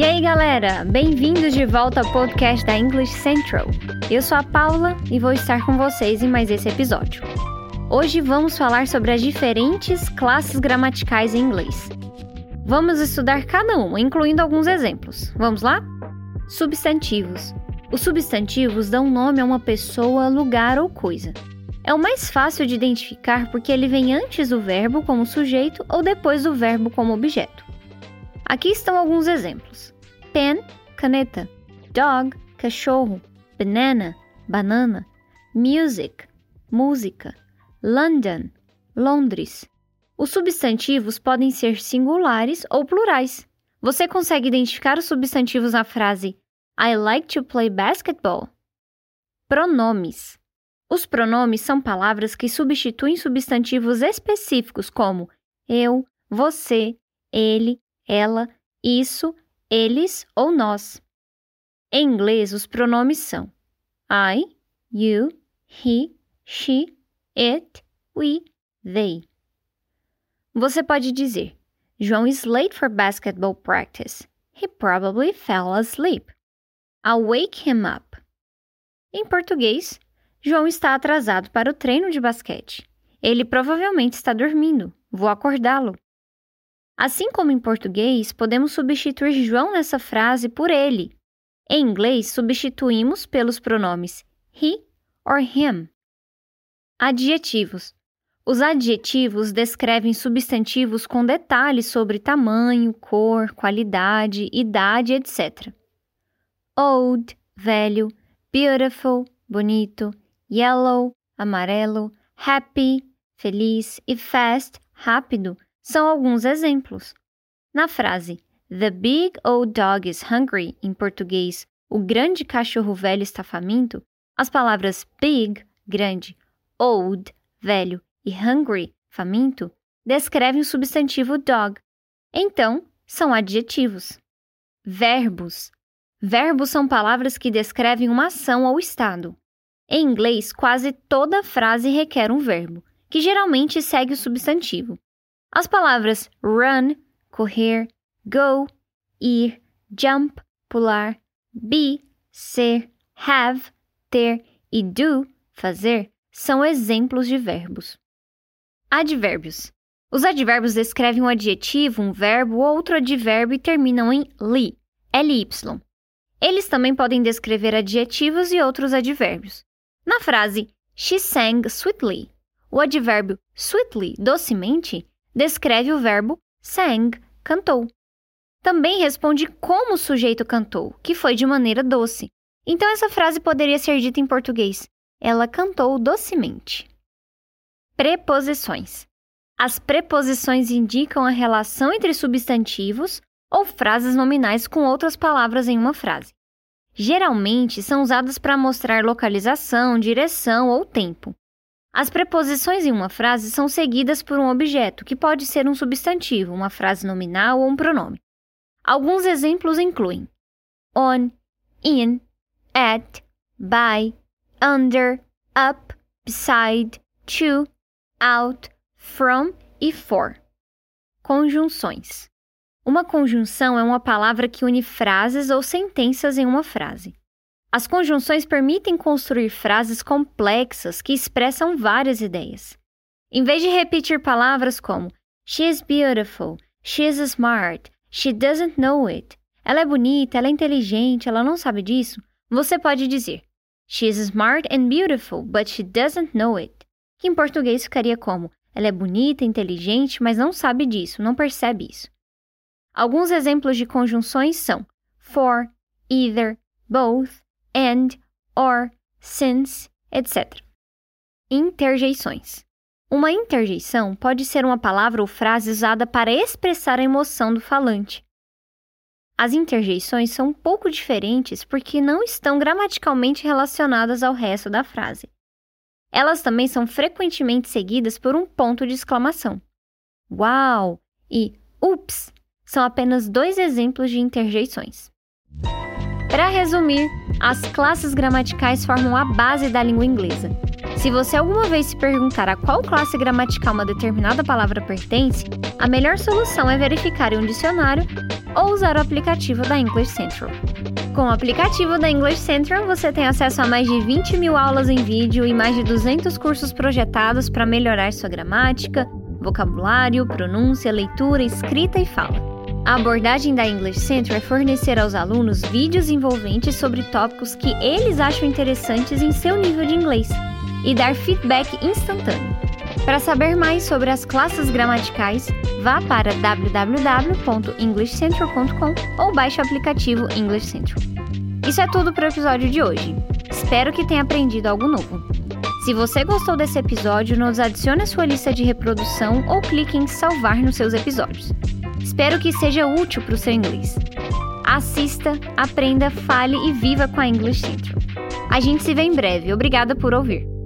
E aí, galera? Bem-vindos de volta ao podcast da English Central. Eu sou a Paula e vou estar com vocês em mais esse episódio. Hoje vamos falar sobre as diferentes classes gramaticais em inglês. Vamos estudar cada uma, incluindo alguns exemplos. Vamos lá? Substantivos. Os substantivos dão nome a uma pessoa, lugar ou coisa. É o mais fácil de identificar porque ele vem antes do verbo como sujeito ou depois do verbo como objeto. Aqui estão alguns exemplos: pen, caneta, dog, cachorro, banana, banana, music, música, London, Londres. Os substantivos podem ser singulares ou plurais. Você consegue identificar os substantivos na frase I like to play basketball? Pronomes. Os pronomes são palavras que substituem substantivos específicos como eu, você, ele, ela, isso, eles ou nós. Em inglês, os pronomes são I, you, he, she, it, we, they. Você pode dizer: João is late for basketball practice. He probably fell asleep. I'll wake him up. Em português, João está atrasado para o treino de basquete. Ele provavelmente está dormindo. Vou acordá-lo. Assim como em português, podemos substituir João nessa frase por ele. Em inglês, substituímos pelos pronomes he or him. Adjetivos. Os adjetivos descrevem substantivos com detalhes sobre tamanho, cor, qualidade, idade, etc. Old, velho, beautiful, bonito, yellow, amarelo, happy, feliz e fast, rápido, são alguns exemplos. Na frase The big old dog is hungry, em português, o grande cachorro velho está faminto, as palavras big, grande, old, velho e hungry, faminto, descrevem o substantivo dog. Então, são adjetivos. Verbos. Verbos são palavras que descrevem uma ação ou estado. Em inglês, quase toda frase requer um verbo, que geralmente segue o substantivo. As palavras run, correr, go, ir, jump, pular, be, ser, have, ter e do, fazer, são exemplos de verbos. Advérbios. Os advérbios descrevem um adjetivo, um verbo ou outro advérbio e terminam em li, ly. Eles também podem descrever adjetivos e outros advérbios. Na frase She sang sweetly, o advérbio sweetly, docemente, descreve o verbo sang, cantou. Também responde como o sujeito cantou, que foi de maneira doce. Então essa frase poderia ser dita em português: Ela cantou docemente. Preposições. As preposições indicam a relação entre substantivos ou frases nominais com outras palavras em uma frase. Geralmente são usadas para mostrar localização, direção ou tempo. As preposições em uma frase são seguidas por um objeto, que pode ser um substantivo, uma frase nominal ou um pronome. Alguns exemplos incluem on, in, at, by, under, up, beside, to, out, from e for. Conjunções. Uma conjunção é uma palavra que une frases ou sentenças em uma frase. As conjunções permitem construir frases complexas que expressam várias ideias. Em vez de repetir palavras como She is beautiful, she is smart, she doesn't know it, ela é bonita, ela é inteligente, ela não sabe disso, você pode dizer She is smart and beautiful, but she doesn't know it que em português ficaria como: ela é bonita, inteligente, mas não sabe disso, não percebe isso. Alguns exemplos de conjunções são for, either, both, and, or, since, etc. Interjeições. Uma interjeição pode ser uma palavra ou frase usada para expressar a emoção do falante. As interjeições são um pouco diferentes porque não estão gramaticalmente relacionadas ao resto da frase. Elas também são frequentemente seguidas por um ponto de exclamação. Uau! e ups são apenas dois exemplos de interjeições. Para resumir, as classes gramaticais formam a base da língua inglesa. Se você alguma vez se perguntar a qual classe gramatical uma determinada palavra pertence, a melhor solução é verificar em um dicionário ou usar o aplicativo da English Central. Com o aplicativo da English Central, você tem acesso a mais de 20 mil aulas em vídeo e mais de 200 cursos projetados para melhorar sua gramática, vocabulário, pronúncia, leitura, escrita e fala. A abordagem da English Center é fornecer aos alunos vídeos envolventes sobre tópicos que eles acham interessantes em seu nível de inglês e dar feedback instantâneo. Para saber mais sobre as classes gramaticais, vá para www.englishcentral.com ou baixe o aplicativo English Central. Isso é tudo para o episódio de hoje. Espero que tenha aprendido algo novo. Se você gostou desse episódio, nos adicione à sua lista de reprodução ou clique em salvar nos seus episódios. Espero que seja útil para o seu inglês. Assista, aprenda, fale e viva com a English Central. A gente se vê em breve. Obrigada por ouvir.